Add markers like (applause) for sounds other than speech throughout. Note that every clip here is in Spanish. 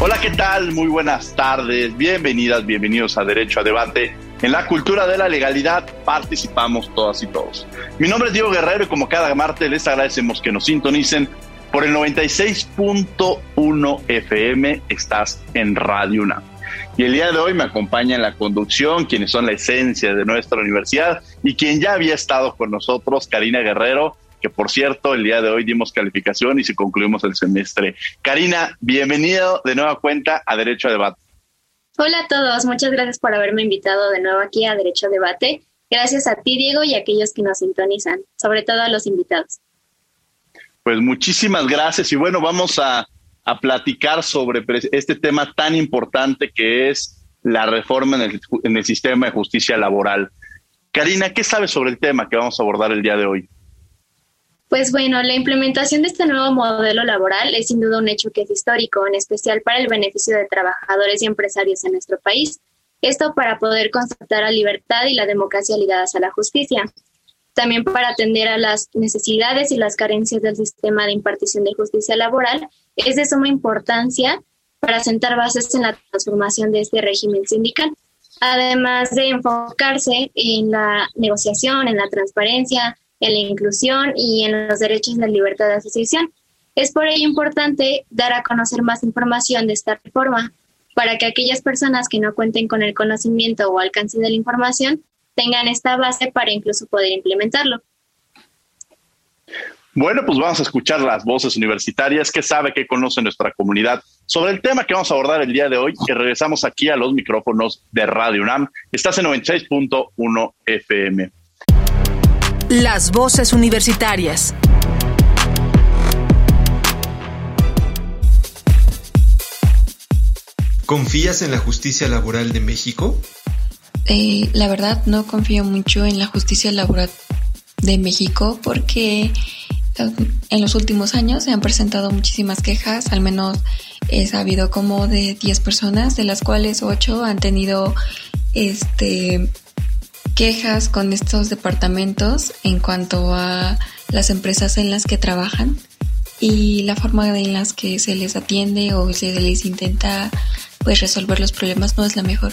Hola, ¿qué tal? Muy buenas tardes. Bienvenidas, bienvenidos a Derecho a Debate en la cultura de la legalidad participamos todas y todos. Mi nombre es Diego Guerrero y como cada martes les agradecemos que nos sintonicen por el 96.1 FM. Estás en Radio UNAM. Y el día de hoy me acompaña en la conducción quienes son la esencia de nuestra universidad y quien ya había estado con nosotros, Karina Guerrero, que por cierto, el día de hoy dimos calificación y si concluimos el semestre. Karina, bienvenido de nueva cuenta a Derecho a Debate. Hola a todos, muchas gracias por haberme invitado de nuevo aquí a Derecho Debate. Gracias a ti, Diego, y a aquellos que nos sintonizan, sobre todo a los invitados. Pues muchísimas gracias y bueno, vamos a, platicar sobre este tema tan importante que es la reforma en el, en el sistema de justicia laboral. Karina, ¿qué sabes sobre el tema que vamos a abordar el día de hoy? Pues bueno, la implementación de este nuevo modelo laboral es sin duda un hecho que es histórico, en especial para el beneficio de trabajadores y empresarios en nuestro país. Esto para poder constatar la libertad y la democracia ligadas a la justicia. También para atender a las necesidades y las carencias del sistema de impartición de justicia laboral, es de suma importancia para sentar bases en la transformación de este régimen sindical. Además de enfocarse en la negociación, en la transparencia, en la inclusión y en los derechos de la libertad de asociación. Es por ello importante dar a conocer más información de esta reforma para que aquellas personas que no cuenten con el conocimiento o alcance de la información tengan esta base para incluso poder implementarlo. Bueno, pues vamos a escuchar las voces universitarias que sabe, que conoce nuestra comunidad sobre el tema que vamos a abordar el día de hoy, que regresamos aquí a los micrófonos de Radio UNAM. Estás en 96.1 FM. Las voces universitarias. ¿Confías en la justicia laboral de México? Eh, la verdad no confío mucho en la justicia laboral de México porque eh, en los últimos años se han presentado muchísimas quejas, al menos he sabido como de 10 personas, de las cuales 8 han tenido este quejas con estos departamentos en cuanto a las empresas en las que trabajan y la forma en las que se les atiende o se les intenta pues resolver los problemas no es la mejor.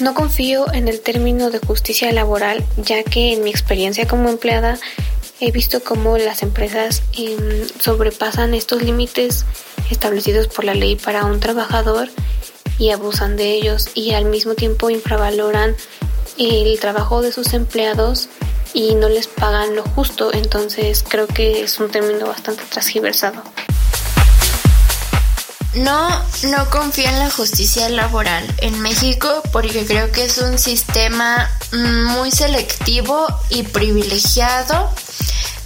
No confío en el término de justicia laboral, ya que en mi experiencia como empleada he visto cómo las empresas em, sobrepasan estos límites establecidos por la ley para un trabajador y abusan de ellos y al mismo tiempo infravaloran el trabajo de sus empleados y no les pagan lo justo, entonces creo que es un término bastante transgiversado. No, no confío en la justicia laboral en México porque creo que es un sistema muy selectivo y privilegiado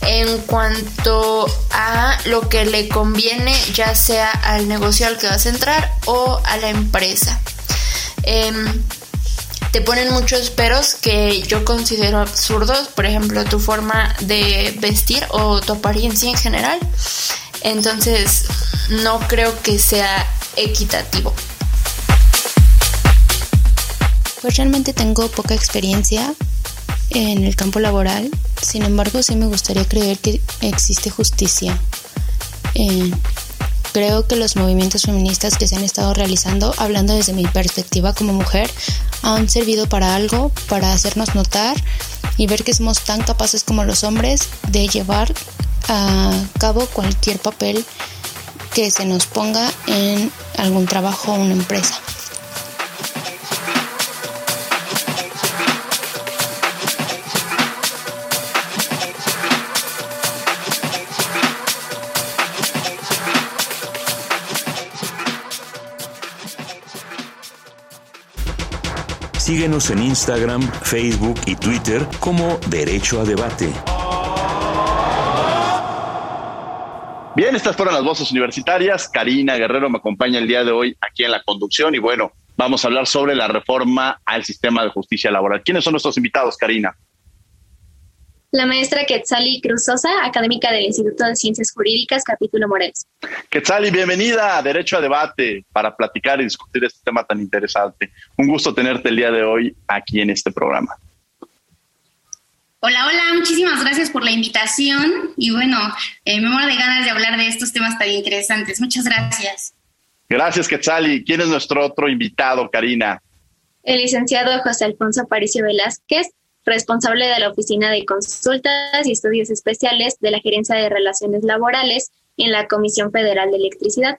en cuanto a lo que le conviene, ya sea al negocio al que vas a entrar o a la empresa. Em, te ponen muchos peros que yo considero absurdos, por ejemplo, tu forma de vestir o tu apariencia en general. Entonces, no creo que sea equitativo. Pues realmente tengo poca experiencia en el campo laboral, sin embargo sí me gustaría creer que existe justicia. Eh, creo que los movimientos feministas que se han estado realizando, hablando desde mi perspectiva como mujer, han servido para algo, para hacernos notar y ver que somos tan capaces como los hombres de llevar a cabo cualquier papel que se nos ponga en algún trabajo o una empresa. Síguenos en Instagram, Facebook y Twitter como Derecho a Debate. Bien, estas fueron las voces universitarias. Karina Guerrero me acompaña el día de hoy aquí en la conducción y bueno, vamos a hablar sobre la reforma al sistema de justicia laboral. ¿Quiénes son nuestros invitados, Karina? La maestra Quetzali Cruzosa, académica del Instituto de Ciencias Jurídicas, capítulo Morelos. Quetzali, bienvenida a Derecho a Debate para platicar y discutir este tema tan interesante. Un gusto tenerte el día de hoy aquí en este programa. Hola, hola, muchísimas gracias por la invitación y bueno, eh, me muero de ganas de hablar de estos temas tan interesantes. Muchas gracias. Gracias, Quetzali. ¿Quién es nuestro otro invitado, Karina? El licenciado José Alfonso Aparicio Velázquez, responsable de la Oficina de Consultas y Estudios Especiales de la Gerencia de Relaciones Laborales en la Comisión Federal de Electricidad.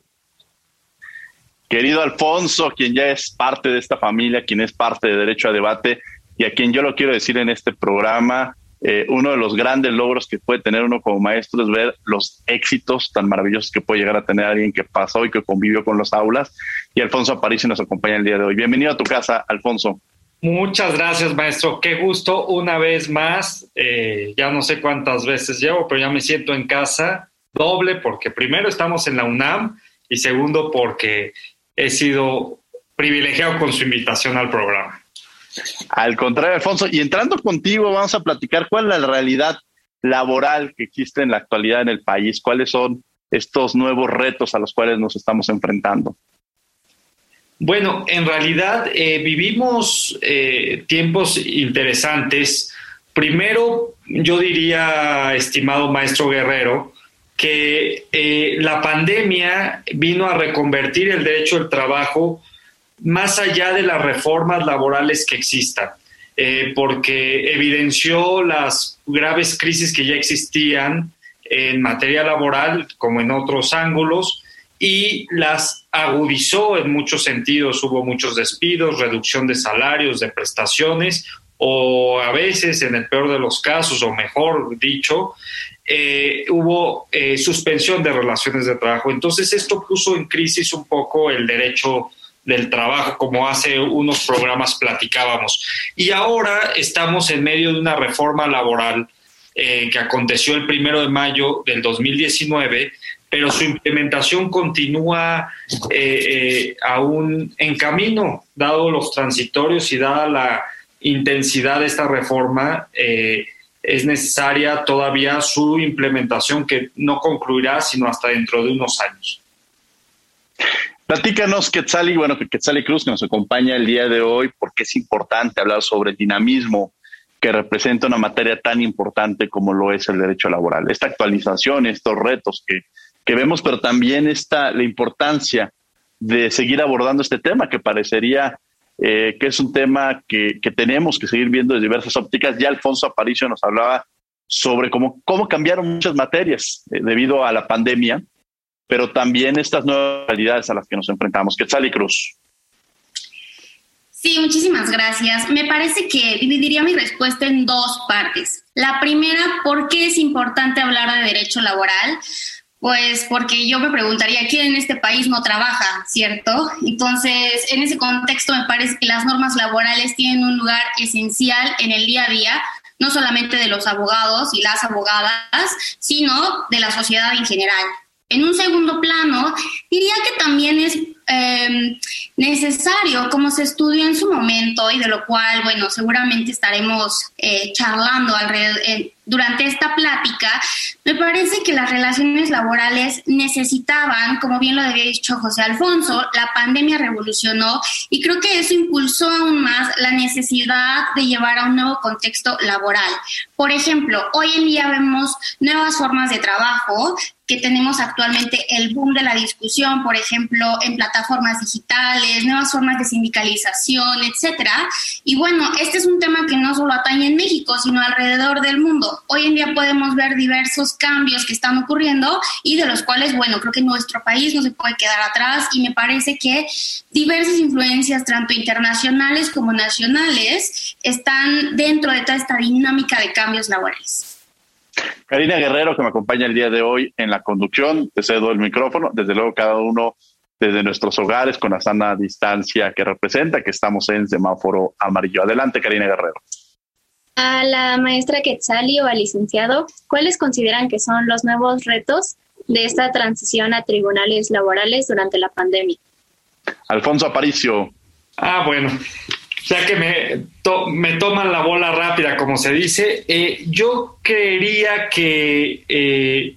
Querido Alfonso, quien ya es parte de esta familia, quien es parte de Derecho a Debate, y a quien yo lo quiero decir en este programa, eh, uno de los grandes logros que puede tener uno como maestro es ver los éxitos tan maravillosos que puede llegar a tener alguien que pasó y que convivió con los aulas. Y Alfonso Aparicio nos acompaña el día de hoy. Bienvenido a tu casa, Alfonso. Muchas gracias, maestro. Qué gusto una vez más. Eh, ya no sé cuántas veces llevo, pero ya me siento en casa doble porque primero estamos en la UNAM y segundo porque he sido privilegiado con su invitación al programa. Al contrario, Alfonso, y entrando contigo, vamos a platicar cuál es la realidad laboral que existe en la actualidad en el país, cuáles son estos nuevos retos a los cuales nos estamos enfrentando. Bueno, en realidad eh, vivimos eh, tiempos interesantes. Primero, yo diría, estimado maestro Guerrero, que eh, la pandemia vino a reconvertir el derecho al trabajo más allá de las reformas laborales que existan, porque evidenció las graves crisis que ya existían en materia laboral como en otros ángulos y las agudizó en muchos sentidos. Hubo muchos despidos, reducción de salarios, de prestaciones o a veces, en el peor de los casos, o mejor dicho, eh, hubo eh, suspensión de relaciones de trabajo. Entonces esto puso en crisis un poco el derecho del trabajo, como hace unos programas platicábamos. Y ahora estamos en medio de una reforma laboral eh, que aconteció el primero de mayo del 2019, pero su implementación continúa eh, eh, aún en camino, dado los transitorios y dada la intensidad de esta reforma. es necesaria todavía su implementación que no concluirá sino hasta dentro de unos años. Platícanos, Quetzali, bueno, que Quetzali Cruz, que nos acompaña el día de hoy, porque es importante hablar sobre el dinamismo que representa una materia tan importante como lo es el derecho laboral. Esta actualización, estos retos que, que vemos, pero también esta, la importancia de seguir abordando este tema, que parecería eh, que es un tema que, que, tenemos que seguir viendo de diversas ópticas. Ya Alfonso Aparicio nos hablaba sobre cómo, cómo cambiaron muchas materias eh, debido a la pandemia pero también estas nuevas realidades a las que nos enfrentamos. Quetzal y Cruz. Sí, muchísimas gracias. Me parece que dividiría mi respuesta en dos partes. La primera, ¿por qué es importante hablar de derecho laboral? Pues porque yo me preguntaría, ¿quién en este país no trabaja, cierto? Entonces, en ese contexto me parece que las normas laborales tienen un lugar esencial en el día a día, no solamente de los abogados y las abogadas, sino de la sociedad en general. En un segundo plano, diría que también es em, necesario, como se estudió en su momento y de lo cual, bueno, seguramente estaremos eh, charlando alrededor, durante esta plática, me parece que las relaciones laborales necesitaban, como bien lo había dicho José Alfonso, la pandemia revolucionó y creo que eso impulsó aún más la necesidad de llevar a un nuevo contexto laboral. Por ejemplo, hoy en día vemos nuevas formas de trabajo que tenemos actualmente el boom de la discusión, por ejemplo, en plataformas digitales, nuevas formas de sindicalización, etcétera. Y bueno, este es un tema que no solo atañe en México, sino alrededor del mundo. Hoy en día podemos ver diversos cambios que están ocurriendo y de los cuales, bueno, creo que nuestro país no se puede quedar atrás y me parece que diversas influencias, tanto internacionales como nacionales, están dentro de toda esta dinámica de cambios laborales. Karina Guerrero, que me acompaña el día de hoy en la conducción, te cedo el micrófono. Desde luego, cada uno desde nuestros hogares con la sana distancia que representa que estamos en semáforo amarillo. Adelante, Karina Guerrero. A la maestra Quetzali o al licenciado, ¿cuáles consideran que son los nuevos retos de esta transición a tribunales laborales durante la pandemia? Alfonso Aparicio. Ah, bueno, ya que me, me toman la bola rápida, como se dice, eh, yo creería que eh,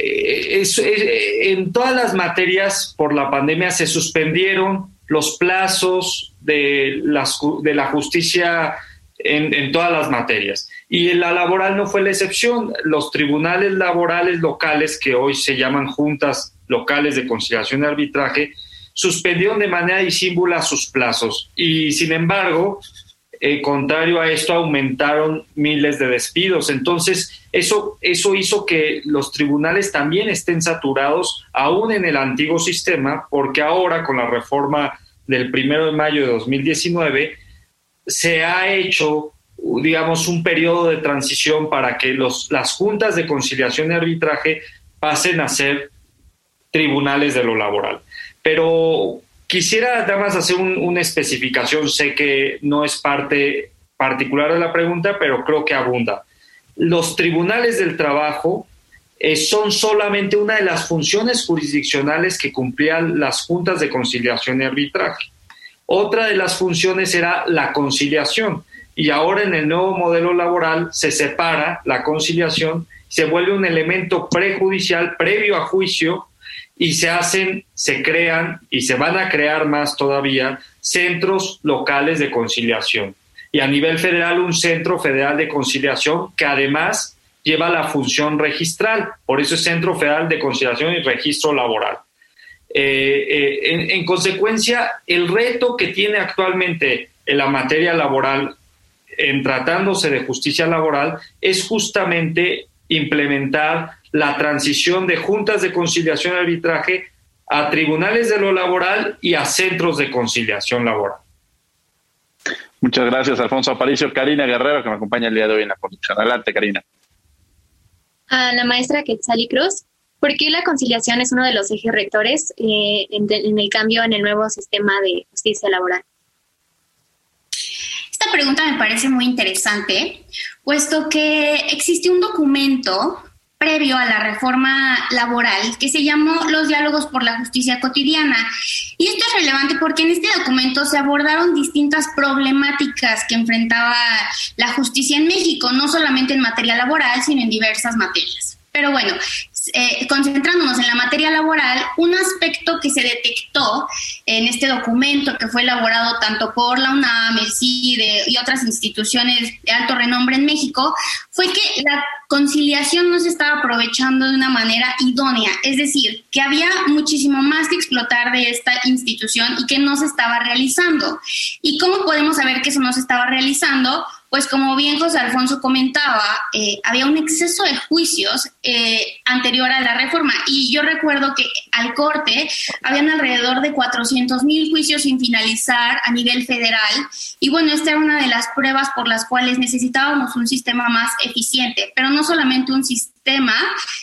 eh, en todas las materias por la pandemia se suspendieron los plazos de, las, de la justicia en, en, todas las materias. Y la laboral no fue la excepción. Los tribunales laborales locales, que hoy se llaman juntas locales de conciliación y arbitraje, suspendieron de manera disímbula sus plazos. Y sin embargo, eh, contrario a esto, aumentaron miles de despidos. Entonces, eso, eso hizo que los tribunales también estén saturados, aún en el antiguo sistema, porque ahora con la reforma del primero de mayo de 2019, se ha hecho, digamos, un periodo de transición para que los, las juntas de conciliación y arbitraje pasen a ser tribunales de lo laboral. Pero quisiera además hacer una especificación, sé que no es parte particular de la pregunta, pero creo que abunda. Los tribunales del trabajo eh, son solamente una de las funciones jurisdiccionales que cumplían las juntas de conciliación y arbitraje. Otra de las funciones era la conciliación y ahora en el nuevo modelo laboral se separa la conciliación, se vuelve un elemento prejudicial previo a juicio y se hacen, se crean y se van a crear más todavía centros locales de conciliación. Y a nivel federal un centro federal de conciliación que además lleva la función registral, por eso es Centro Federal de Conciliación y Registro Laboral. Eh, eh, en, consecuencia, el reto que tiene actualmente en la materia laboral, en tratándose de justicia laboral, es justamente implementar la transición de juntas de conciliación y arbitraje a tribunales de lo laboral y a centros de conciliación laboral. Muchas gracias, Alfonso Aparicio. Karina Guerrero, que me acompaña el día de hoy en la conducción. Adelante, Karina. A la maestra Quetzali Cruz. ¿Por qué la conciliación es uno de los ejes rectores eh, en, el cambio en el nuevo sistema de justicia laboral? Esta pregunta me parece muy interesante, puesto que existe un documento previo a la reforma laboral que se llamó Los diálogos por la justicia cotidiana. Y esto es relevante porque en este documento se abordaron distintas problemáticas que enfrentaba la justicia en México, no solamente en materia laboral, sino en diversas materias. Pero bueno, eh, concentrándonos en la materia laboral, un aspecto que se detectó en este documento que fue elaborado tanto por la UNAM, el CIDE y otras instituciones de alto renombre en México fue que la conciliación no se estaba aprovechando de una manera idónea, es decir, que había muchísimo más que explotar de esta institución y que no se estaba realizando. ¿Y cómo podemos saber que eso no se estaba realizando? Pues como bien José Alfonso comentaba, eh, había un exceso de juicios eh, anterior a la reforma. Y yo recuerdo que al corte habían alrededor de 400 mil juicios sin finalizar a nivel federal. Y bueno, esta era una de las pruebas por las cuales necesitábamos un sistema más eficiente, pero no solamente un sistema tema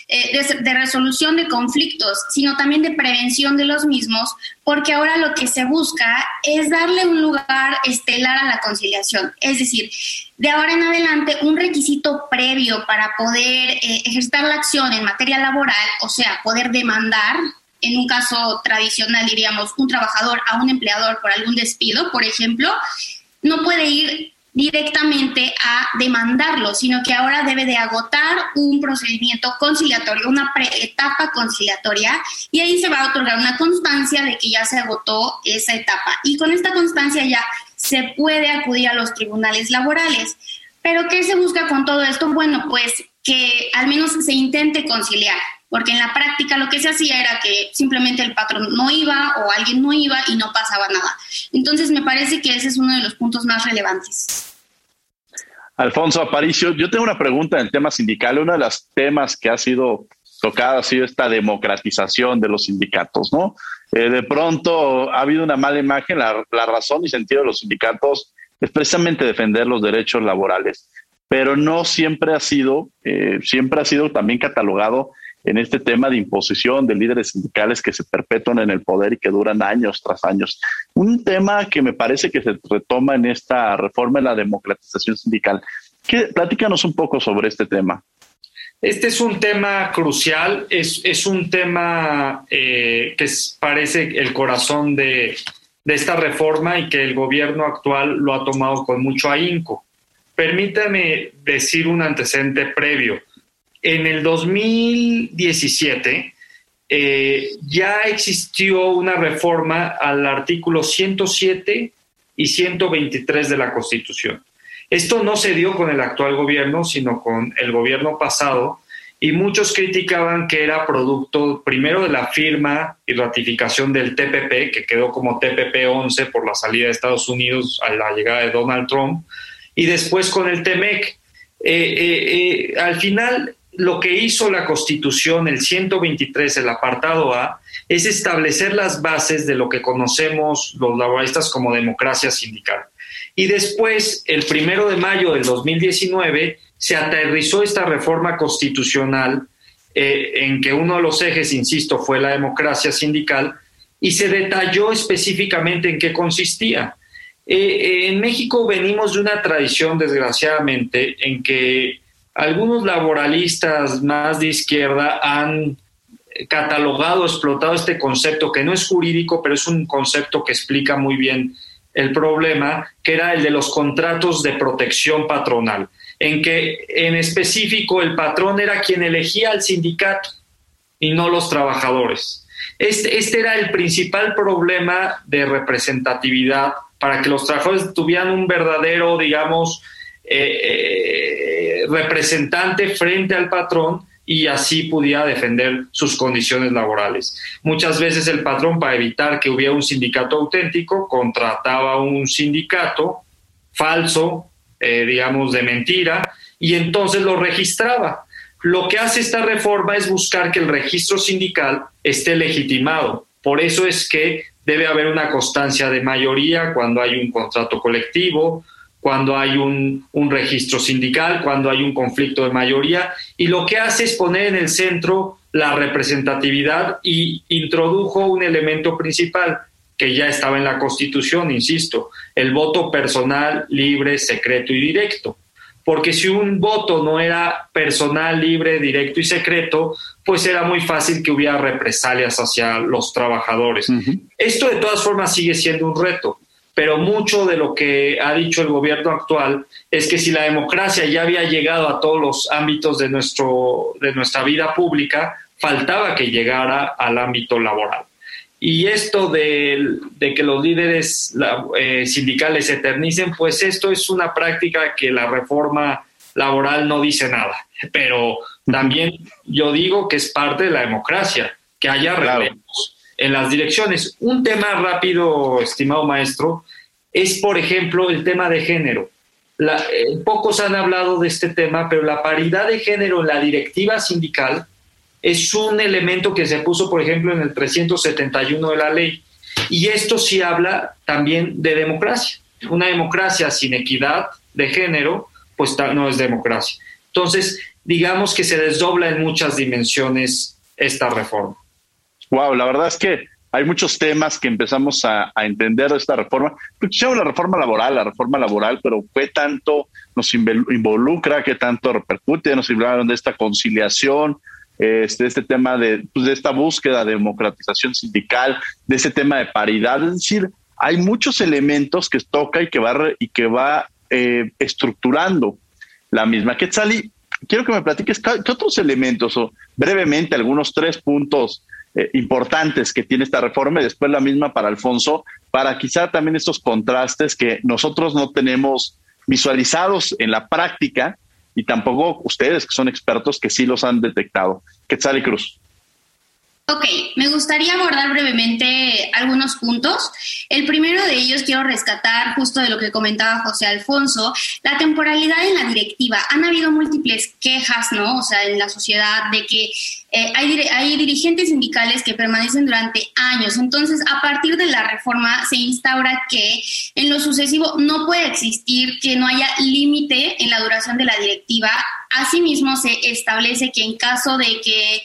eh, de, resolución de conflictos, sino también de prevención de los mismos, porque ahora lo que se busca es darle un lugar estelar a la conciliación. Es decir, de ahora en adelante, un requisito previo para poder eh, ejercer la acción en materia laboral, o sea, poder demandar en un caso tradicional, diríamos, un trabajador a un empleador por algún despido, por ejemplo, no puede ir directamente a demandarlo, sino que ahora debe de agotar un procedimiento conciliatorio, una etapa conciliatoria, y ahí se va a otorgar una constancia de que ya se agotó esa etapa. Y con esta constancia ya se puede acudir a los tribunales laborales. Pero ¿qué se busca con todo esto? Bueno, pues que al menos se intente conciliar porque en la práctica lo que se hacía era que simplemente el patrón no iba o alguien no iba y no pasaba nada. Entonces me parece que ese es uno de los puntos más relevantes. Alfonso Aparicio, yo tengo una pregunta en el tema sindical. Uno de los temas que ha sido tocado ha sido esta democratización de los sindicatos, ¿no? Eh, de pronto ha habido una mala imagen, la, razón y sentido de los sindicatos es precisamente defender los derechos laborales, pero no siempre ha sido, eh, siempre ha sido también catalogado en este tema de imposición de líderes sindicales que se perpetúan en el poder y que duran años tras años. Un tema que me parece que se retoma en esta reforma de la democratización sindical. ¿Qué, platícanos un poco sobre este tema. Este es un tema crucial, es, es un tema eh, que parece el corazón de, de esta reforma y que el gobierno actual lo ha tomado con mucho ahínco. Permítame decir un antecedente previo. En el 2017 eh, ya existió una reforma al artículo 107 y 123 de la Constitución. Esto no se dio con el actual gobierno, sino con el gobierno pasado, y muchos criticaban que era producto primero de la firma y ratificación del TPP, que quedó como TPP 11 por la salida de Estados Unidos a la llegada de Donald Trump, y después con el TEMEC. Eh, eh, al final, lo que hizo la Constitución, el 123, el apartado A, es establecer las bases de lo que conocemos los laboristas como democracia sindical. Y después, el primero de mayo del 2019, se aterrizó esta reforma constitucional eh, en que uno de los ejes, insisto, fue la democracia sindical y se detalló específicamente en qué consistía. Eh, eh, en México venimos de una tradición, desgraciadamente, en que algunos laboralistas más de izquierda han catalogado, explotado este concepto que no es jurídico, pero es un concepto que explica muy bien el problema, que era el de los contratos de protección patronal en que en específico el patrón era quien elegía al sindicato y no los trabajadores. Este, este, era el principal problema de representatividad para que los trabajadores tuvieran un verdadero, digamos, eh, eh, representante frente al patrón y así pudiera defender sus condiciones laborales. Muchas veces el patrón, para evitar que hubiera un sindicato auténtico, contrataba un sindicato falso eh, digamos, de mentira, y entonces lo registraba. Lo que hace esta reforma es buscar que el registro sindical esté legitimado. Por eso es que debe haber una constancia de mayoría cuando hay un contrato colectivo, cuando hay un, un, registro sindical, cuando hay un conflicto de mayoría, y lo que hace es poner en el centro la representatividad y introdujo un elemento principal, que ya estaba en la Constitución, insisto, el voto personal, libre, secreto y directo. Porque si un voto no era personal, libre, directo y secreto, pues era muy fácil que hubiera represalias hacia los trabajadores. Esto de todas formas sigue siendo un reto, pero mucho de lo que ha dicho el gobierno actual es que si la democracia ya había llegado a todos los ámbitos de, nuestro, de nuestra vida pública, faltaba que llegara al ámbito laboral. Y esto de, que los líderes eh, sindicales eternicen, pues esto es una práctica que la reforma laboral no dice nada. Pero también yo digo que es parte de la democracia, que haya relevos en las direcciones. Un tema rápido, estimado maestro, es, por ejemplo, el tema de género. Eh, pocos han hablado de este tema, pero la paridad de género en la directiva sindical es un elemento que se puso, por ejemplo, en el 371 de la ley. Y esto sí habla también de democracia. Una democracia sin equidad de género, pues no es democracia. Entonces, digamos que se desdobla en muchas dimensiones esta reforma. Wow, la verdad es que hay muchos temas que empezamos a, entender de esta reforma. Escuchamos la reforma laboral, la reforma laboral, pero qué tanto nos involucra, qué tanto repercute, nos hablaron de esta conciliación, este, este tema de, pues, de esta búsqueda de democratización sindical, de ese tema de paridad. Es decir, hay muchos elementos que toca y que va, y que va eh, estructurando la misma. Quetzali, quiero que me platiques qué otros elementos o brevemente algunos tres puntos eh, importantes que tiene esta reforma y después la misma para Alfonso, para quizá también estos contrastes que nosotros no tenemos visualizados en la práctica y tampoco ustedes, que son expertos, que sí los han detectado. Quetzal y Cruz. Ok, me gustaría abordar brevemente algunos puntos. El primero de ellos quiero rescatar justo de lo que comentaba José Alfonso, la temporalidad en la directiva. Han habido múltiples quejas, ¿no? O sea, en la sociedad de que eh, hay, hay dirigentes sindicales que permanecen durante años. Entonces, a partir de la reforma se instaura que en lo sucesivo no puede existir que no haya límite en la duración de la directiva. Asimismo, se establece que en caso de que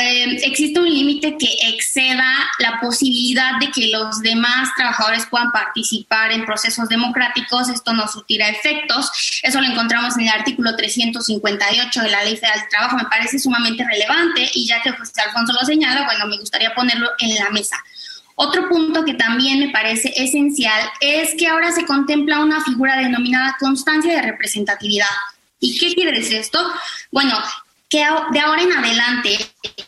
eh, existe un límite que exceda la posibilidad de que los demás trabajadores puedan participar en procesos democráticos, esto no surtirá efectos. Eso lo encontramos en el artículo 358 de la Ley Federal del Trabajo. Me parece sumamente relevante y ya que José Alfonso lo señala, bueno, me gustaría ponerlo en la mesa. Otro punto que también me parece esencial es que ahora se contempla una figura denominada constancia de representatividad. ¿Y qué quiere decir esto? Bueno, que de ahora en adelante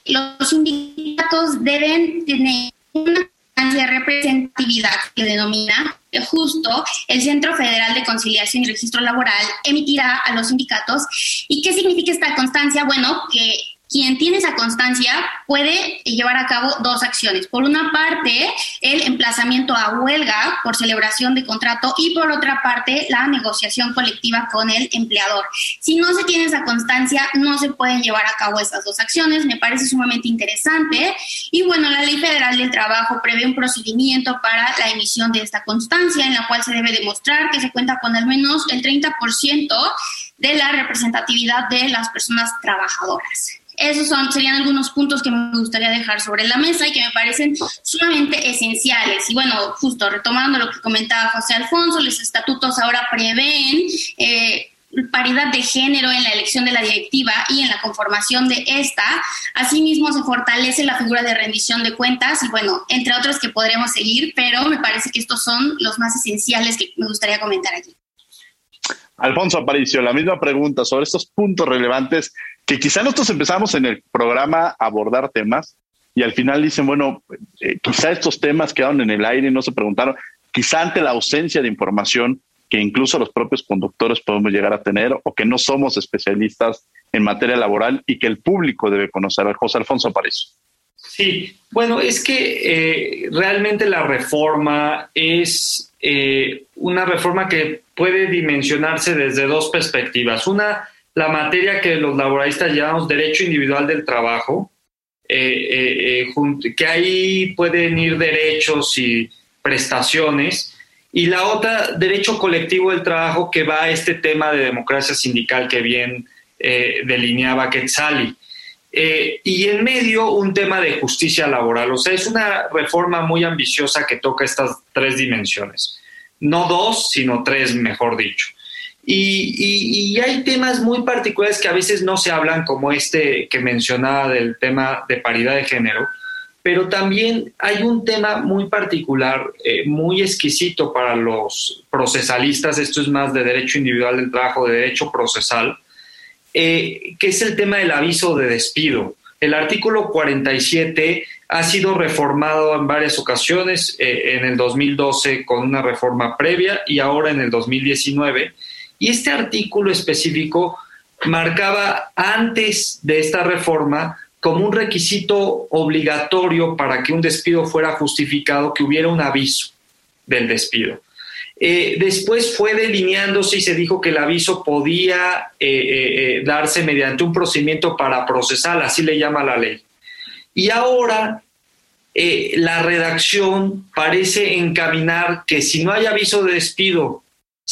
los sindicatos deben tener una de representatividad que denomina justo el Centro Federal de Conciliación y Registro Laboral emitirá a los sindicatos. ¿Y qué significa esta constancia? Bueno, que quien tiene esa constancia puede llevar a cabo dos acciones. Por una parte, el emplazamiento a huelga por celebración de contrato y por otra parte, la negociación colectiva con el empleador. Si no se tiene esa constancia, no se pueden llevar a cabo esas dos acciones. Me parece sumamente interesante. Y bueno, la Ley Federal del Trabajo prevé un procedimiento para la emisión de esta constancia en la cual se debe demostrar que se cuenta con al menos el 30% de la representatividad de las personas trabajadoras. Esos son, serían algunos puntos que me gustaría dejar sobre la mesa y que me parecen sumamente esenciales. Y bueno, justo retomando lo que comentaba José Alfonso, los estatutos ahora prevén eh, paridad de género en la elección de la directiva y en la conformación de esta. Asimismo, se fortalece la figura de rendición de cuentas y bueno, entre otros que podremos seguir, pero me parece que estos son los más esenciales que me gustaría comentar aquí. Alfonso Aparicio, la misma pregunta sobre estos puntos relevantes que quizá nosotros empezamos en el programa a abordar temas y al final dicen, bueno, eh, quizá estos temas quedaron en el aire y no se preguntaron, quizá ante la ausencia de información que incluso los propios conductores podemos llegar a tener o que no somos especialistas en materia laboral y que el público debe conocer. José Alfonso Aparicio. Sí, bueno, es que eh, realmente la reforma es eh, una reforma que puede dimensionarse desde dos perspectivas. Una, la materia que los laboralistas llamamos derecho individual del trabajo, eh, que ahí pueden ir derechos y prestaciones, y la otra, derecho colectivo del trabajo, que va a este tema de democracia sindical que bien delineaba Quetzali. Eh, y en medio un tema de justicia laboral. O sea, es una reforma muy ambiciosa que toca estas tres dimensiones. No dos, sino tres, mejor dicho. Y, y, hay temas muy particulares que a veces no se hablan, como este que mencionaba del tema de paridad de género, pero también hay un tema muy particular, eh, muy exquisito para los procesalistas, esto es más de derecho individual del trabajo, de derecho procesal, eh, que es el tema del aviso de despido. El artículo 47 ha sido reformado en varias ocasiones, eh, en el 2012 con una reforma previa y ahora en el 2019. Y este artículo específico marcaba antes de esta reforma como un requisito obligatorio para que un despido fuera justificado que hubiera un aviso del despido. Eh, después fue delineándose y se dijo que el aviso podía eh, eh, darse mediante un procedimiento para procesar, así le llama la ley. Y ahora la redacción parece encaminar que si no hay aviso de despido,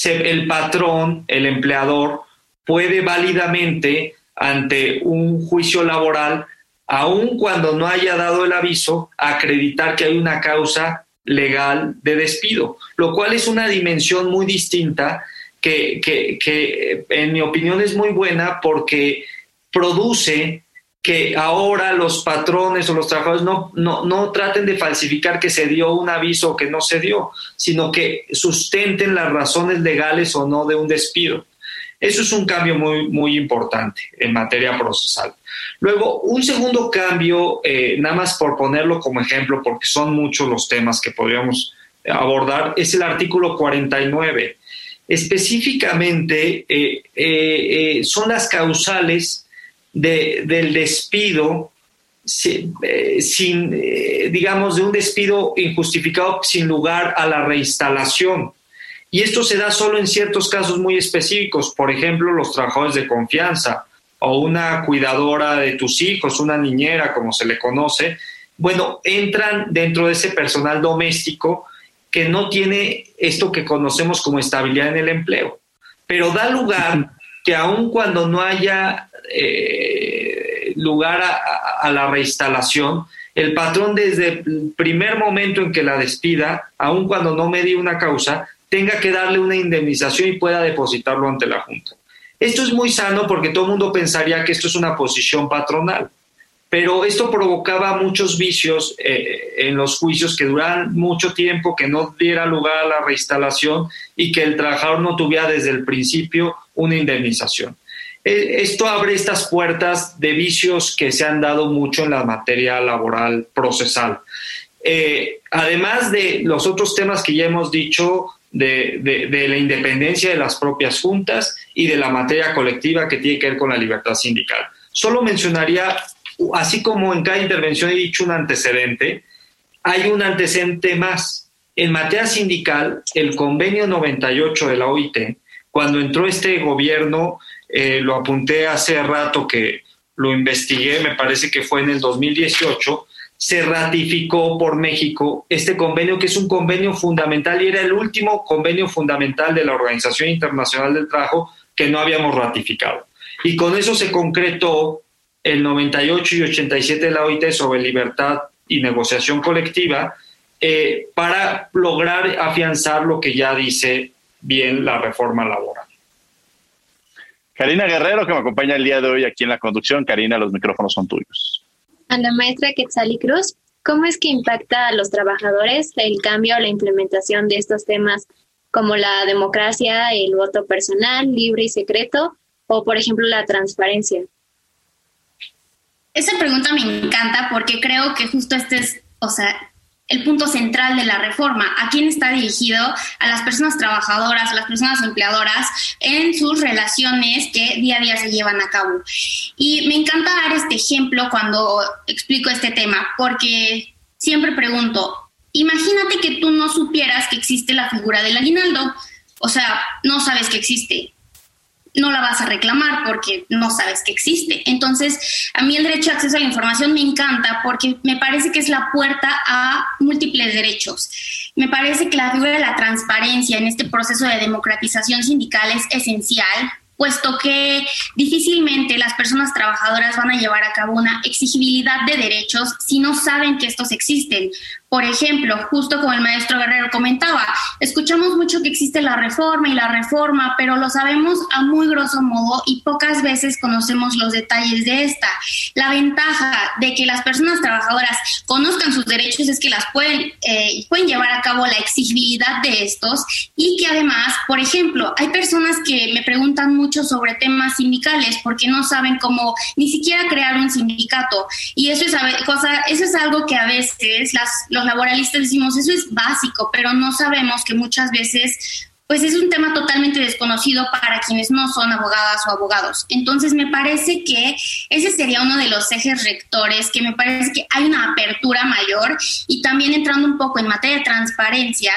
el patrón, el empleador, puede válidamente ante un juicio laboral, aun cuando no haya dado el aviso, acreditar que hay una causa legal de despido, lo cual es una dimensión muy distinta que, que, en mi opinión es muy buena porque produce que ahora los patrones o los trabajadores no, no, no, traten de falsificar que se dio un aviso o que no se dio, sino que sustenten las razones legales o no de un despido. Eso es un cambio muy, muy importante en materia procesal. Luego, un segundo cambio, eh, nada más por ponerlo como ejemplo, porque son muchos los temas que podríamos abordar, es el artículo 49. Específicamente, eh, eh, son las causales del despido sin, digamos, de un despido injustificado sin lugar a la reinstalación. Y esto se da solo en ciertos casos muy específicos, por ejemplo, los trabajadores de confianza o una cuidadora de tus hijos, una niñera, como se le conoce, bueno, entran dentro de ese personal doméstico que no tiene esto que conocemos como estabilidad en el empleo. Pero da lugar que aun cuando no haya, eh, lugar a, la reinstalación, el patrón desde el primer momento en que la despida, aun cuando no me dio una causa, tenga que darle una indemnización y pueda depositarlo ante la Junta. Esto es muy sano porque todo el mundo pensaría que esto es una posición patronal, pero esto provocaba muchos vicios eh, en los juicios que duraran mucho tiempo, que no diera lugar a la reinstalación y que el trabajador no tuviera desde el principio una indemnización. Eh, esto abre estas puertas de vicios que se han dado mucho en la materia laboral procesal. Eh, además de los otros temas que ya hemos dicho, de, la independencia de las propias juntas y de la materia colectiva que tiene que ver con la libertad sindical. Solo mencionaría, así como en cada intervención he dicho un antecedente, hay un antecedente más. En materia sindical, el convenio 98 de la OIT, cuando entró este gobierno, eh, lo apunté hace rato que lo investigué, me parece que fue en el 2018, se ratificó por México este convenio, que es un convenio fundamental y era el último convenio fundamental de la Organización Internacional del Trabajo que no habíamos ratificado. Y con eso se concretó el 98 y 87 de la OIT sobre libertad y negociación colectiva eh, para lograr afianzar lo que ya dice bien la reforma laboral. Karina Guerrero, que me acompaña el día de hoy aquí en la conducción. Karina, los micrófonos son tuyos a la maestra Quetzali Cruz, ¿cómo es que impacta a los trabajadores el cambio o la implementación de estos temas como la democracia, el voto personal, libre y secreto, o por ejemplo la transparencia? Esa pregunta me encanta porque creo que justo este es, o sea, el punto central de la reforma, a quién está dirigido, a las personas trabajadoras, a las personas empleadoras en sus relaciones que día a día se llevan a cabo. Y me encanta dar este ejemplo cuando explico este tema, porque siempre pregunto, imagínate que tú no supieras que existe la figura del aguinaldo, o sea, no sabes que existe no la vas a reclamar porque no sabes que existe. Entonces, a mí el derecho de acceso a la información me encanta porque me parece que es la puerta a múltiples derechos. Me parece que la figura de la transparencia en este proceso de democratización sindical es esencial puesto que difícilmente las personas trabajadoras van a llevar a cabo una exigibilidad de derechos si no saben que estos existen. Por ejemplo, justo como el maestro Guerrero comentaba, escuchamos mucho que existe la reforma y la reforma, pero lo sabemos a muy grosso modo y pocas veces conocemos los detalles de esta. La ventaja de que las personas trabajadoras conozcan sus derechos es que las pueden, eh, pueden llevar a cabo la exigibilidad de estos y que además, por ejemplo, hay personas que me preguntan mucho sobre temas sindicales porque no saben cómo ni siquiera crear un sindicato y eso es, cosa, eso es algo que a veces las los laboralistas decimos, eso es básico, pero no sabemos que muchas veces pues es un tema totalmente desconocido para quienes no son abogadas o abogados. Entonces me parece que ese sería uno de los ejes rectores, que me parece que hay una apertura mayor y también entrando un poco en materia de transparencia,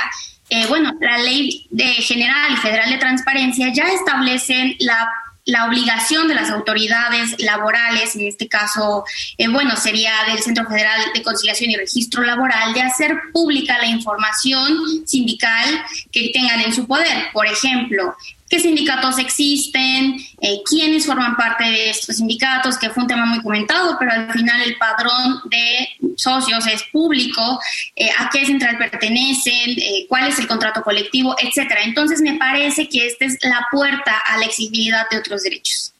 eh, bueno, la ley de general y federal de transparencia ya establecen la la obligación de las autoridades laborales, en este caso, eh, bueno, sería del Centro Federal de Conciliación y Registro Laboral, de hacer pública la información sindical que tengan en su poder. Por ejemplo, qué sindicatos existen, eh, quiénes forman parte de estos sindicatos, que fue un tema muy comentado, pero al final el padrón de socios es público, eh, a qué central pertenecen, eh, cuál es el contrato colectivo, etcétera. Entonces me parece que esta es la puerta a la exigibilidad de otros derechos.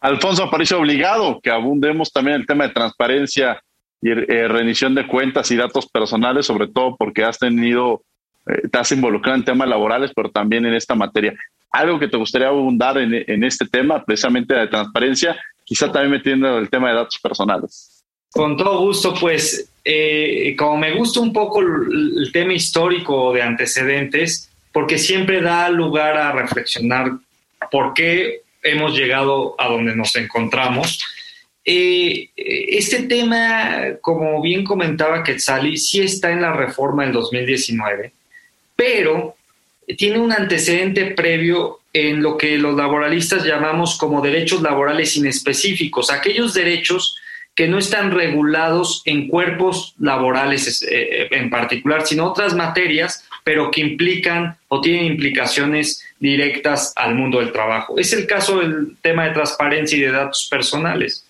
Alfonso, parece obligado que abundemos también el tema de transparencia y rendición de cuentas y datos personales, sobre todo porque has tenido eh, te has involucrado en temas laborales, pero también en esta materia. Algo que te gustaría abundar en, este tema, precisamente de transparencia, quizá también metiendo el tema de datos personales. Con todo gusto, pues, eh, como me gusta un poco el, tema histórico de antecedentes, porque siempre da lugar a reflexionar por qué hemos llegado a donde nos encontramos. Eh, este tema, como bien comentaba Quetzali, sí está en la reforma del 2019 pero tiene un antecedente previo en lo que los laboralistas llamamos como derechos laborales inespecíficos, aquellos derechos que no están regulados en cuerpos laborales eh, en particular, sino otras materias, pero que implican o tienen implicaciones directas al mundo del trabajo. Es el caso del tema de transparencia y de datos personales.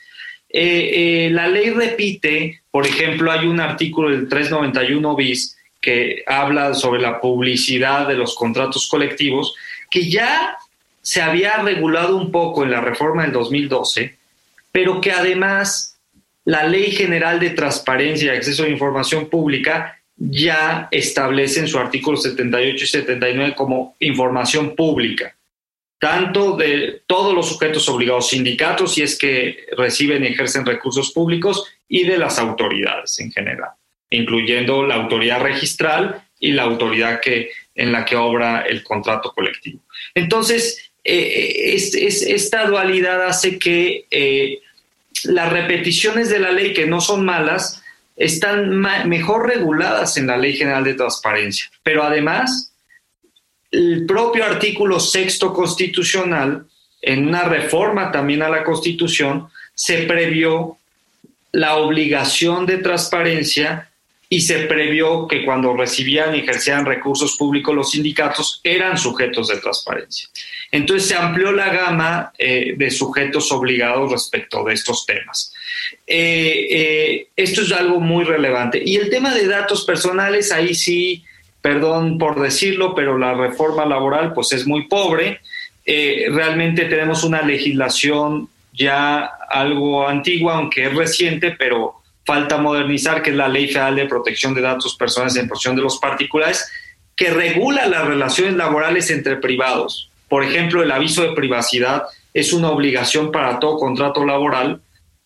eh, la ley repite, por ejemplo, hay un artículo del 391 bis que habla sobre la publicidad de los contratos colectivos, que ya se había regulado un poco en la reforma del 2012, pero que además la Ley General de Transparencia y Acceso a Información Pública ya establece en su artículo 78 y 79 como información pública, tanto de todos los sujetos obligados, sindicatos, si es que reciben y ejercen recursos públicos, y de las autoridades en general, incluyendo la autoridad registral y la autoridad que, en la que obra el contrato colectivo. Entonces, eh, esta dualidad hace que eh, las repeticiones de la ley, que no son malas, están mejor reguladas en la Ley General de Transparencia. Pero además, el propio artículo sexto constitucional, en una reforma también a la Constitución, se previó la obligación de transparencia y se previó que cuando recibían y ejercían recursos públicos los sindicatos eran sujetos de transparencia. Entonces se amplió la gama eh, de sujetos obligados respecto de estos temas. Eh, eh, esto es algo muy relevante. Y el tema de datos personales, ahí sí, perdón por decirlo, pero la reforma laboral pues es muy pobre. realmente tenemos una legislación ya algo antigua, aunque es reciente, pero falta modernizar, que es la Ley Federal de Protección de Datos Personales en protección de los particulares, que regula las relaciones laborales entre privados. Por ejemplo, el aviso de privacidad es una obligación para todo contrato laboral,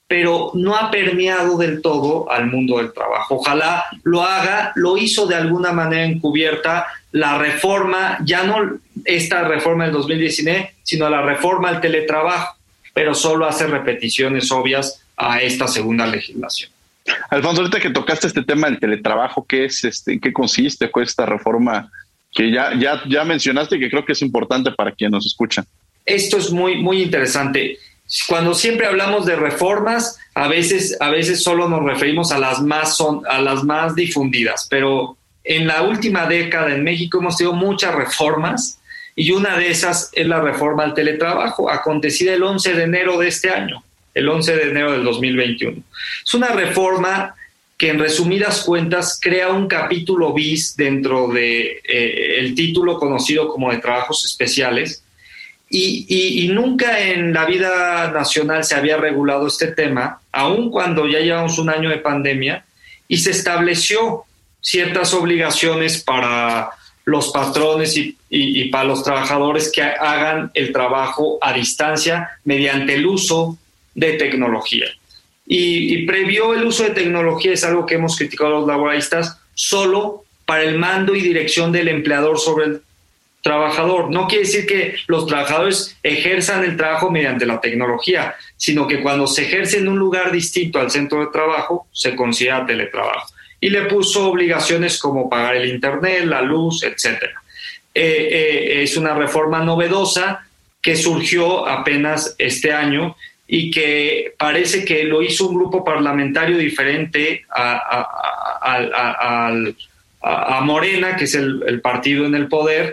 pero no ha permeado del todo al mundo del trabajo. Ojalá lo haga, lo hizo de alguna manera encubierta la reforma, ya no esta reforma del 2019, sino la reforma al teletrabajo, pero solo hace repeticiones obvias a esta segunda legislación. Alfonso, ahorita que tocaste este tema del teletrabajo, ¿qué es este, en qué consiste con esta reforma que ya, ya, ya mencionaste y que creo que es importante para quienes nos escuchan? Esto es muy, muy interesante. Cuando siempre hablamos de reformas, a veces, a veces solo nos referimos a las más son, a las más difundidas, pero en la última década en México hemos tenido muchas reformas y una de esas es la reforma al teletrabajo, acontecida el 11 de enero de este año el 11 de enero del 2021. Es una reforma que en resumidas cuentas crea un capítulo bis dentro de eh, el título conocido como de trabajos especiales y, nunca en la vida nacional se había regulado este tema, aun cuando ya llevamos un año de pandemia, y se estableció ciertas obligaciones para los patrones y para los trabajadores que hagan el trabajo a distancia mediante el uso de tecnología. Y, previó el uso de tecnología, es algo que hemos criticado los laboralistas, solo para el mando y dirección del empleador sobre el trabajador. No quiere decir que los trabajadores ejerzan el trabajo mediante la tecnología, sino que cuando se ejerce en un lugar distinto al centro de trabajo, se considera teletrabajo. Y le puso obligaciones como pagar el Internet, la luz, etc. Eh, eh, es una reforma novedosa que surgió apenas este año y que parece que lo hizo un grupo parlamentario diferente a, Morena, que es el, partido en el poder,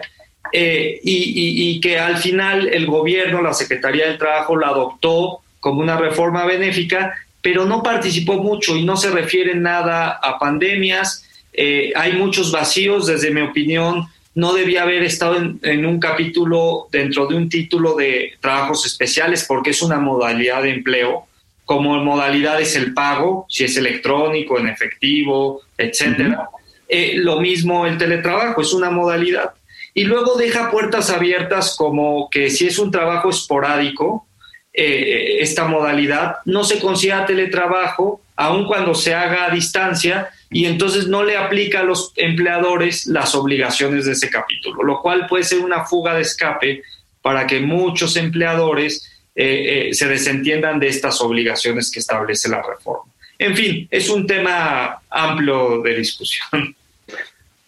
eh, y, que al final el gobierno, la Secretaría del Trabajo, la adoptó como una reforma benéfica, pero no participó mucho y no se refiere nada a pandemias. Eh, hay muchos vacíos, desde mi opinión, no debía haber estado en, un capítulo dentro de un título de trabajos especiales porque es una modalidad de empleo. Como modalidad es el pago, si es electrónico, en efectivo, etcétera. Eh, lo mismo el teletrabajo, es una modalidad. Y luego deja puertas abiertas como que si es un trabajo esporádico, eh, esta modalidad no se considera teletrabajo, aun cuando se haga a distancia, y entonces no le aplica a los empleadores las obligaciones de ese capítulo, lo cual puede ser una fuga de escape para que muchos empleadores eh, eh, se desentiendan de estas obligaciones que establece la reforma. En fin, es un tema amplio de discusión.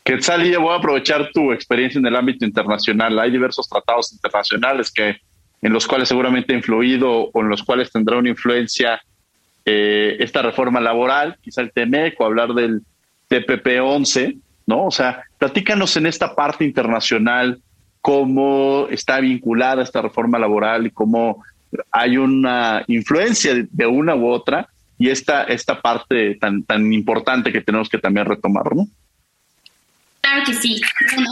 Quetzal, yo voy a aprovechar tu experiencia en el ámbito internacional. Hay diversos tratados internacionales que, en los cuales seguramente ha influido o en los cuales tendrá una influencia eh, esta reforma laboral, quizá el TEMEC o hablar del TPP-11, ¿no? O sea, platícanos en esta parte internacional cómo está vinculada esta reforma laboral y cómo hay una influencia de una u otra y esta, esta parte tan, tan importante que tenemos que también retomar, ¿no? Claro que sí. Bueno,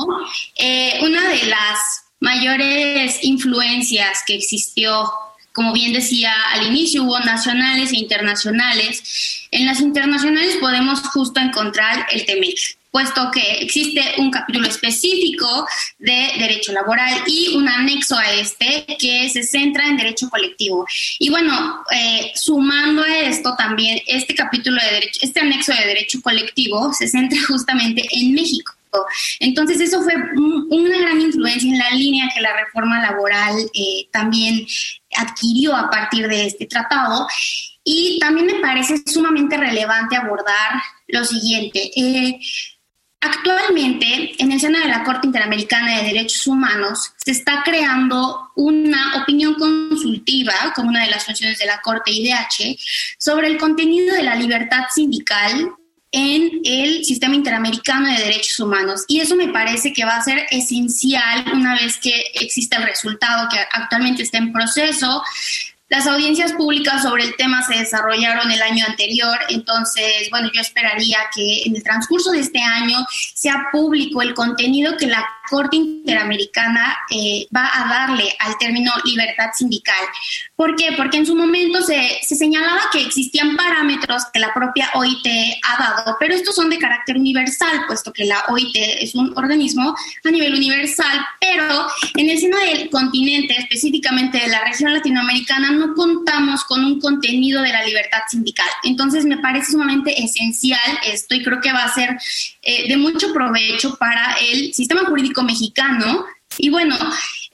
eh, una de las mayores influencias que existió como bien decía al inicio, hubo nacionales e internacionales. En las internacionales podemos justo encontrar el TEMEC, puesto que existe un capítulo específico de derecho laboral y un anexo a este que se centra en derecho colectivo. Y bueno, eh, sumando a esto también, este capítulo de derecho, este anexo de derecho colectivo se centra justamente en México. Entonces eso fue una gran influencia en la línea que la reforma laboral eh, también adquirió a partir de este tratado. Y también me parece sumamente relevante abordar lo siguiente. Eh, actualmente, en el seno de la Corte Interamericana de Derechos Humanos, se está creando una opinión consultiva, como una de las funciones de la Corte IDH, sobre el contenido de la libertad sindical en el sistema interamericano de derechos humanos. Y eso me parece que va a ser esencial una vez que exista el resultado que actualmente está en proceso. Las audiencias públicas sobre el tema se desarrollaron el año anterior, entonces, bueno, yo esperaría que en el transcurso de este año sea público el contenido que la Corte Interamericana eh, va a darle al término libertad sindical. ¿Por qué? Porque en su momento se, se, señalaba que existían parámetros que la propia OIT ha dado, pero estos son de carácter universal, puesto que la OIT es un organismo a nivel universal, pero en el seno del continente, específicamente de la región latinoamericana, no contamos con un contenido de la libertad sindical. Entonces me parece sumamente esencial esto y creo que va a ser eh, de mucho provecho para el sistema jurídico mexicano y bueno,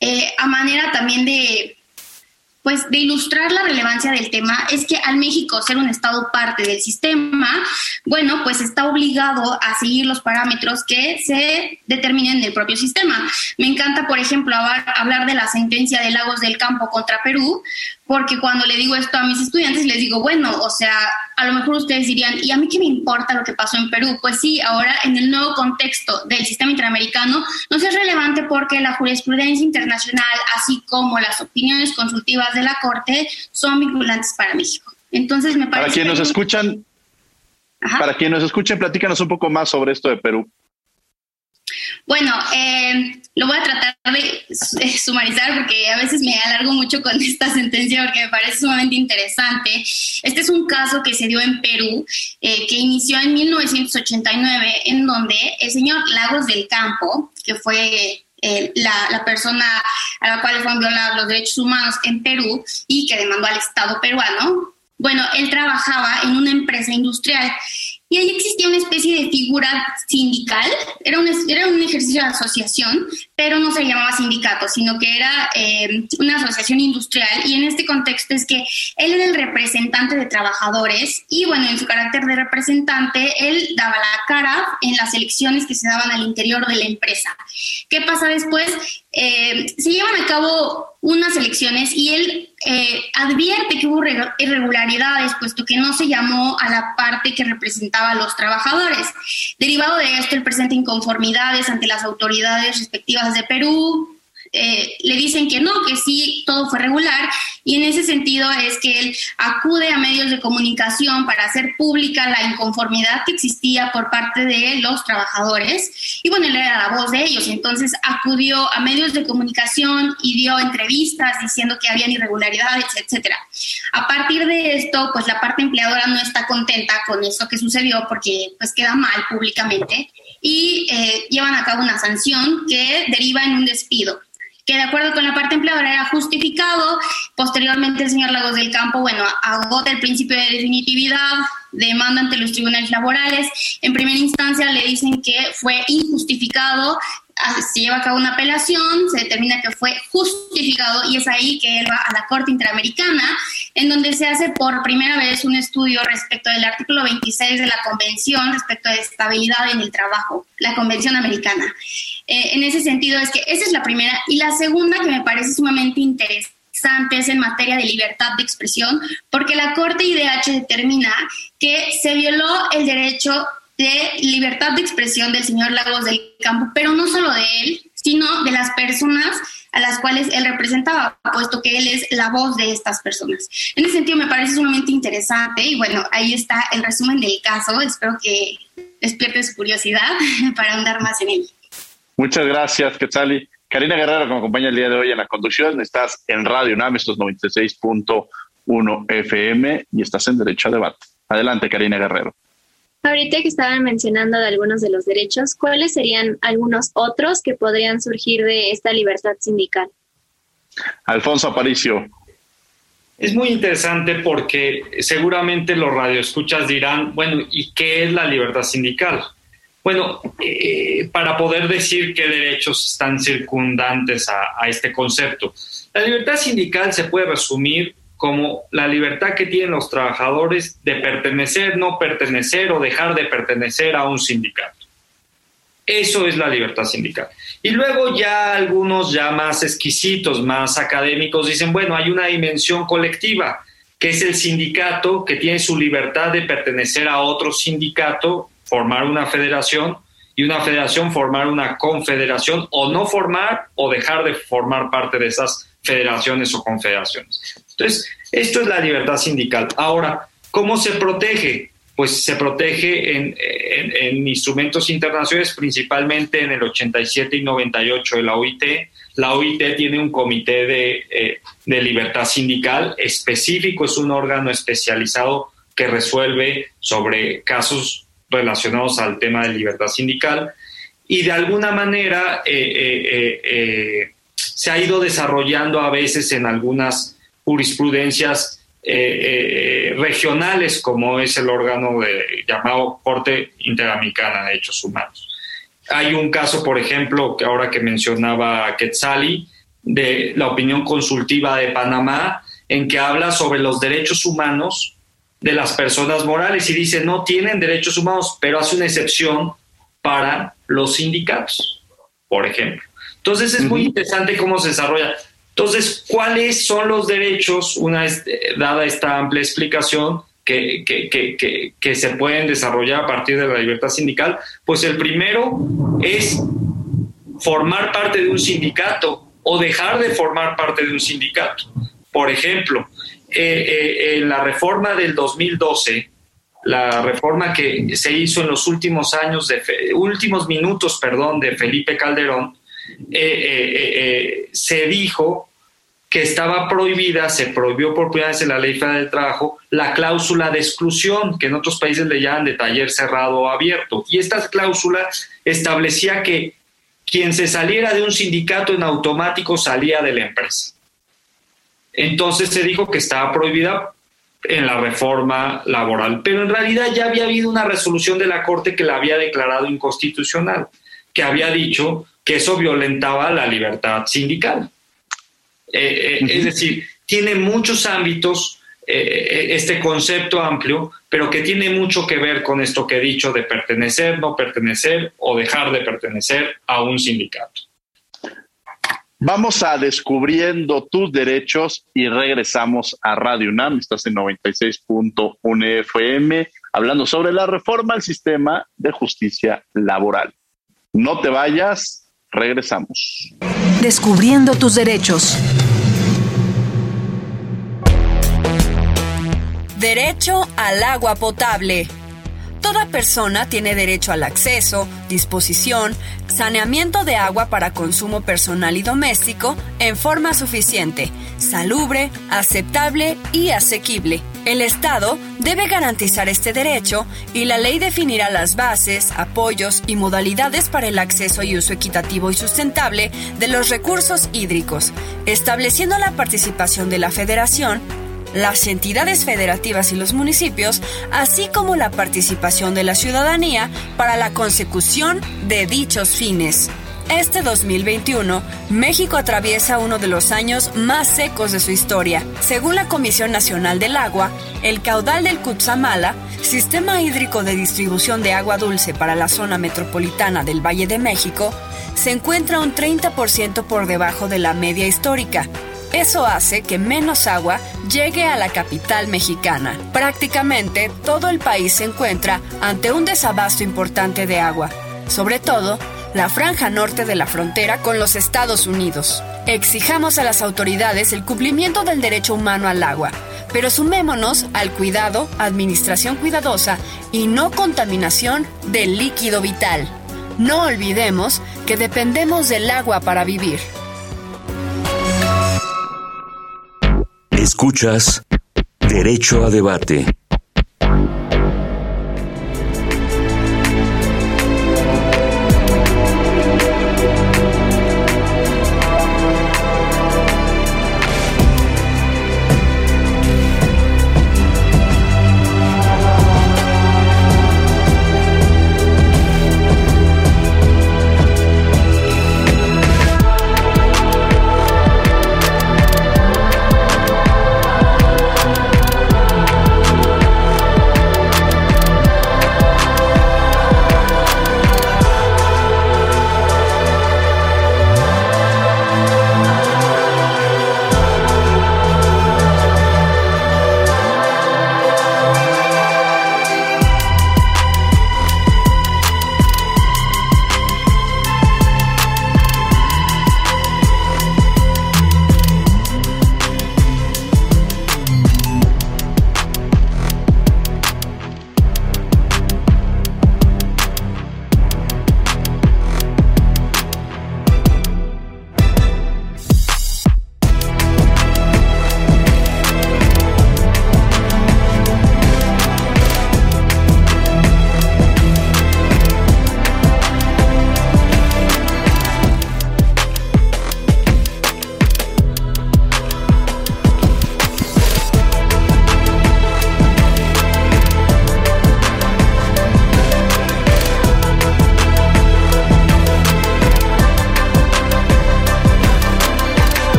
eh, a manera también de, pues de ilustrar la relevancia del tema es que al México ser un Estado parte del sistema, bueno, pues está obligado a seguir los parámetros que se determinen en el propio sistema. Me encanta, por ejemplo, hablar de la sentencia de Lagos del Campo contra Perú, porque cuando le digo esto a mis estudiantes, les digo, bueno, o sea, a lo mejor ustedes dirían, ¿y a mí qué me importa lo que pasó en Perú? Pues sí, ahora en el nuevo contexto del sistema interamericano no es relevante porque la jurisprudencia internacional, así como las opiniones consultivas de la Corte, son vinculantes para México. Entonces me parece... Para quienes nos escuchan, para quienes nos escuchen, platícanos un poco más sobre esto de Perú. Bueno, eh, lo voy a tratar de sumarizar porque a veces me alargo mucho con (laughs) esta sentencia porque me parece sumamente interesante. Este es un caso que se dio en Perú, eh, que inició en 1989, en donde el señor Lagos del Campo, que fue eh, la, la, persona a la cual fueron violados los derechos humanos en Perú y que demandó al Estado peruano, bueno, él trabajaba en una empresa industrial y ahí existía una especie de figura sindical, era un, era un ejercicio de asociación, pero no se llamaba sindicato, sino que era eh, una asociación industrial. Y en este contexto es que él era el representante de trabajadores y bueno, en su carácter de representante, él daba la cara en las elecciones que se daban al interior de la empresa. ¿Qué pasa después? Eh, se llevan a cabo unas elecciones y él eh, advierte que hubo irregularidades, puesto que no se llamó a la parte que representaba a los trabajadores. Derivado de esto, él presenta inconformidades ante las autoridades respectivas de Perú, eh, le dicen que no, que sí, todo fue regular y en ese sentido es que él acude a medios de comunicación para hacer pública la inconformidad que existía por parte de los trabajadores y bueno, él era la voz de ellos, entonces acudió a medios de comunicación y dio entrevistas diciendo que habían irregularidades, etcétera. A partir de esto, pues la parte empleadora no está contenta con eso que sucedió porque pues queda mal públicamente y eh, llevan a cabo una sanción que deriva en un despido que de acuerdo con la parte empleadora era justificado. Posteriormente el señor Lagos del Campo, bueno, agota el principio de definitividad, demanda ante los tribunales laborales. En primera instancia le dicen que fue injustificado, se lleva a cabo una apelación, se determina que fue justificado y es ahí que él va a la Corte Interamericana, en donde se hace por primera vez un estudio respecto del artículo 26 de la Convención respecto de estabilidad en el trabajo, la Convención Americana. Eh, en ese sentido es que esa es la primera. Y la segunda que me parece sumamente interesante es en materia de libertad de expresión, porque la Corte IDH determina que se violó el derecho de libertad de expresión del señor Lagos del Campo, pero no solo de él, sino de las personas a las cuales él representaba, puesto que él es la voz de estas personas. En ese sentido me parece sumamente interesante y bueno, ahí está el resumen del caso. Espero que despierte su curiosidad (laughs) para andar más en él. Muchas gracias, Quetzali. Karina Guerrero, que me acompaña el día de hoy en la conducción, estás en Radio UNAM, estos 96.1 FM y estás en Derecho a Debate. Adelante, Karina Guerrero. Ahorita que estaban mencionando de algunos de los derechos, ¿cuáles serían algunos otros que podrían surgir de esta libertad sindical? Alfonso Aparicio. Es muy interesante porque seguramente los radioescuchas dirán, bueno, ¿y qué es la libertad sindical? Bueno, eh, para poder decir qué derechos están circundantes a, este concepto. La libertad sindical se puede resumir como la libertad que tienen los trabajadores de pertenecer, no pertenecer o dejar de pertenecer a un sindicato. Eso es la libertad sindical. Y luego ya algunos ya más exquisitos, más académicos dicen, bueno, hay una dimensión colectiva, que es el sindicato que tiene su libertad de pertenecer a otro sindicato, formar una federación y una federación formar una confederación o no formar o dejar de formar parte de esas federaciones o confederaciones. Entonces, esto es la libertad sindical. Ahora, ¿cómo se protege? Pues se protege en, instrumentos internacionales, principalmente en el 87 y 98 de la OIT. La OIT tiene un comité de, eh, de libertad sindical específico, es un órgano especializado que resuelve sobre casos relacionados al tema de libertad sindical y de alguna manera eh, eh, se ha ido desarrollando a veces en algunas jurisprudencias eh, eh, regionales, como es el órgano de, llamado Corte Interamericana de Derechos Humanos. Hay un caso, por ejemplo, que ahora que mencionaba Quetzali, de la opinión consultiva de Panamá, en que habla sobre los derechos humanos de las personas morales y dice no tienen derechos humanos, pero hace una excepción para los sindicatos, por ejemplo. Entonces es muy interesante cómo se desarrolla. Entonces, ¿cuáles son los derechos, una vez eh, dada esta amplia explicación, que, que, se pueden desarrollar a partir de la libertad sindical? Pues el primero es formar parte de un sindicato o dejar de formar parte de un sindicato. Por ejemplo, eh, eh, la reforma del 2012, la reforma que se hizo en los últimos años, de últimos minutos, perdón, de Felipe Calderón, se dijo que estaba prohibida, se prohibió por primera vez en la Ley Federal del Trabajo, la cláusula de exclusión, que en otros países le llaman de taller cerrado o abierto. Y esta cláusula establecía que quien se saliera de un sindicato en automático salía de la empresa. Entonces se dijo que estaba prohibida en la reforma laboral, pero en realidad ya había habido una resolución de la Corte que la había declarado inconstitucional, que había dicho que eso violentaba la libertad sindical. Eh, eh, es decir, tiene muchos ámbitos eh, este concepto amplio, pero que tiene mucho que ver con esto que he dicho de pertenecer, no pertenecer o dejar de pertenecer a un sindicato. Vamos a descubriendo tus derechos y regresamos a Radio UNAM. Estás en 96.1 FM hablando sobre la reforma al sistema de justicia laboral. No te vayas, regresamos. Descubriendo tus derechos. Derecho al agua potable. Toda persona tiene derecho al acceso, disposición, saneamiento de agua para consumo personal y doméstico en forma suficiente, salubre, aceptable y asequible. El Estado debe garantizar este derecho y la ley definirá las bases, apoyos y modalidades para el acceso y uso equitativo y sustentable de los recursos hídricos, estableciendo la participación de la Federación las entidades federativas y los municipios, así como la participación de la ciudadanía para la consecución de dichos fines. Este 2021, México atraviesa uno de los años más secos de su historia. Según la Comisión Nacional del Agua, el caudal del Cutzamala, sistema hídrico de distribución de agua dulce para la zona metropolitana del Valle de México, se encuentra un 30% por debajo de la media histórica, eso hace que menos agua llegue a la capital mexicana. Prácticamente todo el país se encuentra ante un desabasto importante de agua, sobre todo la franja norte de la frontera con los Estados Unidos. Exijamos a las autoridades el cumplimiento del derecho humano al agua, pero sumémonos al cuidado, administración cuidadosa y no contaminación del líquido vital. No olvidemos que dependemos del agua para vivir. Escuchas Derecho a Debate.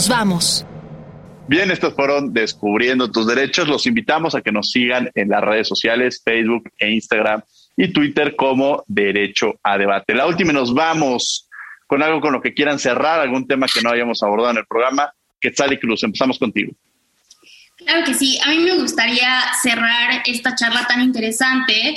Nos vamos. Bien, estos fueron Descubriendo tus Derechos. Los invitamos a que nos sigan en las redes sociales, Facebook e Instagram y Twitter como Derecho a Debate. La última nos vamos con algo con lo que quieran cerrar, algún tema que no hayamos abordado en el programa. Quetzal y Cruz, empezamos contigo. Claro que sí, a mí me gustaría cerrar esta charla tan interesante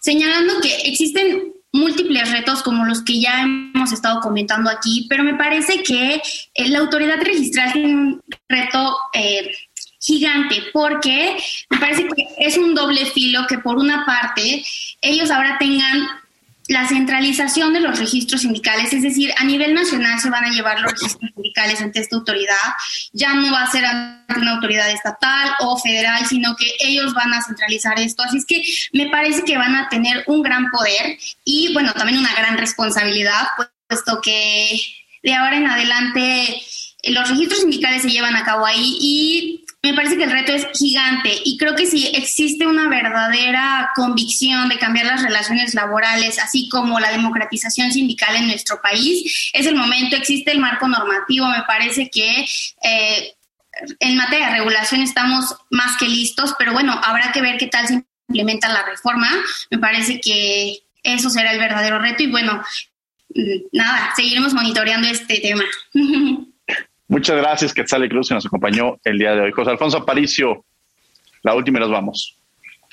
señalando que existen múltiples retos como los que ya hemos estado comentando aquí, pero me parece que eh, la autoridad registral tiene un reto eh, gigante porque me parece que es un doble filo que por una parte ellos ahora tengan la centralización de los registros sindicales, es decir, a nivel nacional se van a llevar los registros sindicales ante esta autoridad, ya no va a ser una autoridad estatal o federal, sino que ellos van a centralizar esto. Así es que me parece que van a tener un gran poder y, bueno, también una gran responsabilidad, puesto que de ahora en adelante los registros sindicales se llevan a cabo ahí y me parece que el reto es gigante y creo que si existe una verdadera convicción de cambiar las relaciones laborales, así como la democratización sindical en nuestro país, es el momento, existe el marco normativo, me parece que... Eh, en materia de regulación estamos más que listos, pero bueno, habrá que ver qué tal se implementa la reforma. Me parece que eso será el verdadero reto y bueno, mm, nada, seguiremos monitoreando este tema. (laughs) Muchas gracias, Quetzal Cruz, que nos acompañó el día de hoy. José Alfonso Aparicio, la última y nos vamos.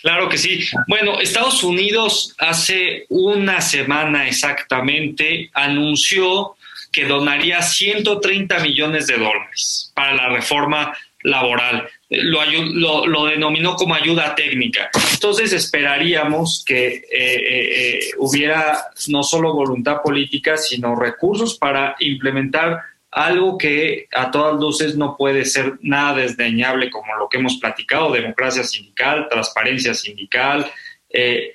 Claro que sí. Bueno, Estados Unidos hace una semana exactamente anunció que donaría 130 millones de dólares para la reforma laboral. Lo, lo, denominó como ayuda técnica. Entonces esperaríamos que eh, eh, eh, hubiera no solo voluntad política, sino recursos para implementar algo que a todas luces no puede ser nada desdeñable como lo que hemos platicado, democracia sindical, transparencia sindical, eh,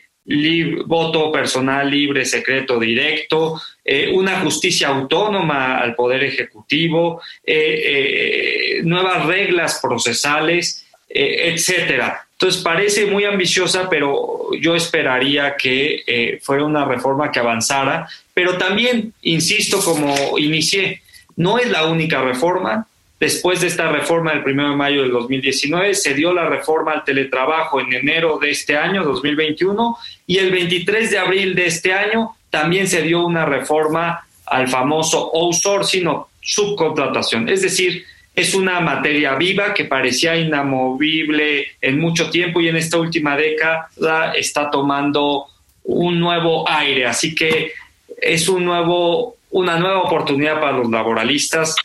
voto personal libre, secreto, directo, eh, una justicia autónoma al Poder Ejecutivo, eh, nuevas reglas procesales, etcétera. Entonces parece muy ambiciosa, pero yo esperaría que fuera una reforma que avanzara Pero también, insisto, como inicié, no es la única reforma. Después de esta reforma del 1 de mayo del 2019, se dio la reforma al teletrabajo en enero de este año, 2021, y el 23 de abril de este año también se dio una reforma al famoso outsourcing o subcontratación. Es decir, es una materia viva que parecía inamovible en mucho tiempo y en esta última década está tomando un nuevo aire. Así que es un nuevo, una nueva oportunidad para los laboralistas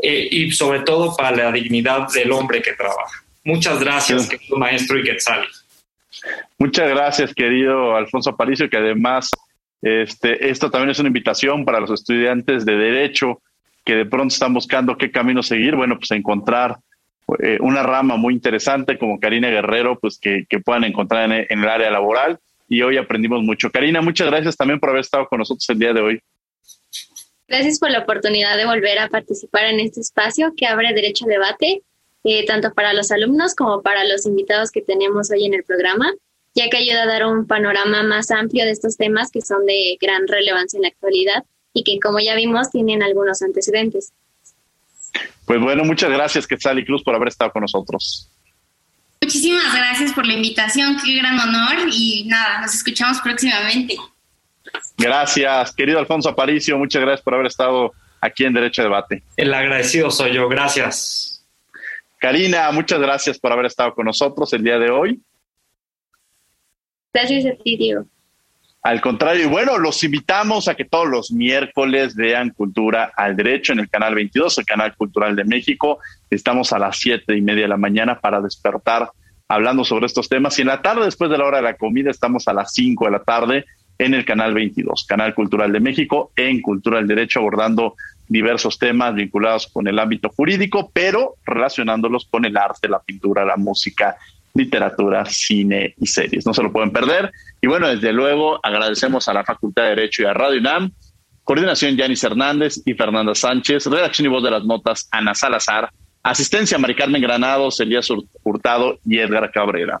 eh, y sobre todo para la dignidad del hombre que trabaja. Muchas gracias, querido maestro Iquetzali. Muchas gracias, querido Alfonso Aparicio, que además este, esto también es una invitación para los estudiantes de Derecho que de pronto están buscando qué camino seguir. Bueno, pues encontrar eh, una rama muy interesante como Karina Guerrero, pues que, puedan encontrar en, en, el área laboral. Y hoy aprendimos mucho. Karina, muchas gracias también por haber estado con nosotros el día de hoy. Gracias por la oportunidad de volver a participar en este espacio que abre derecho a debate, eh, tanto para los alumnos como para los invitados que tenemos hoy en el programa, ya que ayuda a dar un panorama más amplio de estos temas que son de gran relevancia en la actualidad y que, como ya vimos, tienen algunos antecedentes. Pues bueno, muchas gracias, Quetzal y Cruz, por haber estado con nosotros. Muchísimas gracias por la invitación, qué gran honor y nada, nos escuchamos próximamente. Gracias, querido Alfonso Aparicio, muchas gracias por haber estado aquí en Derecho a Debate. El agradecido soy yo, gracias. Karina, muchas gracias por haber estado con nosotros el día de hoy. Gracias a ti, Diego. Al contrario, y bueno, los invitamos a que todos los miércoles vean Cultura al Derecho en el canal 22, el canal cultural de México. Estamos a las siete y media de la mañana para despertar hablando sobre estos temas. Y en la tarde, después de la hora de la comida, estamos a las 5 de la tarde en el canal 22, Canal Cultural de México, en Cultura del Derecho, abordando diversos temas vinculados con el ámbito jurídico, pero relacionándolos con el arte, la pintura, la música, literatura, cine y series. No se lo pueden perder. Y bueno, desde luego agradecemos a la Facultad de Derecho y a Radio UNAM. Coordinación Yanis Hernández y Fernanda Sánchez. Redacción y voz de las notas Ana Salazar. Asistencia Mari Carmen Granados, Elías Hurtado y Edgar Cabrera.